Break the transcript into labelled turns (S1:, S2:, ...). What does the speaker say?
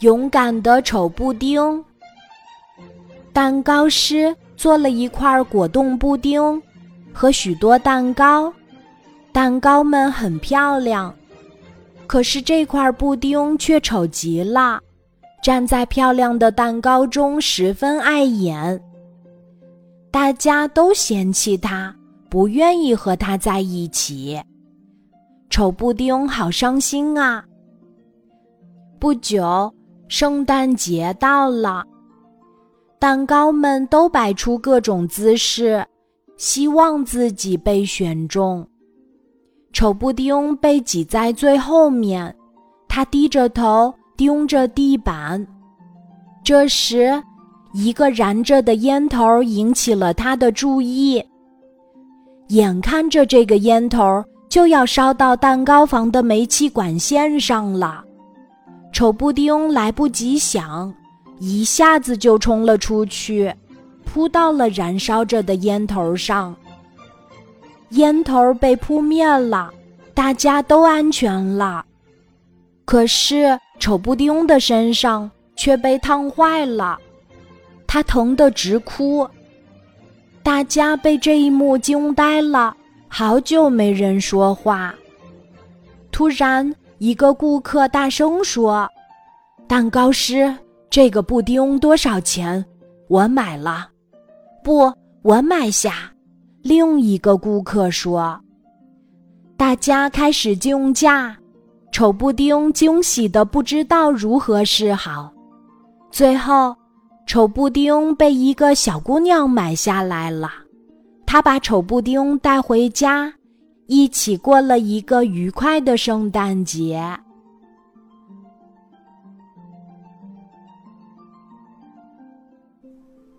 S1: 勇敢的丑布丁。蛋糕师做了一块果冻布丁和许多蛋糕，蛋糕们很漂亮，可是这块布丁却丑极了，站在漂亮的蛋糕中十分碍眼。大家都嫌弃它，不愿意和它在一起。丑布丁好伤心啊！不久，圣诞节到了，蛋糕们都摆出各种姿势，希望自己被选中。丑布丁被挤在最后面，他低着头盯着地板。这时，一个燃着的烟头引起了他的注意。眼看着这个烟头就要烧到蛋糕房的煤气管线上了。丑布丁来不及想，一下子就冲了出去，扑到了燃烧着的烟头上。烟头被扑灭了，大家都安全了。可是丑布丁的身上却被烫坏了，他疼得直哭。大家被这一幕惊呆了，好久没人说话。突然。一个顾客大声说：“蛋糕师，这个布丁多少钱？我买了。”“不，我买下。”另一个顾客说。大家开始竞价，丑布丁惊喜的不知道如何是好。最后，丑布丁被一个小姑娘买下来了，她把丑布丁带回家。一起过了一个愉快的圣诞节。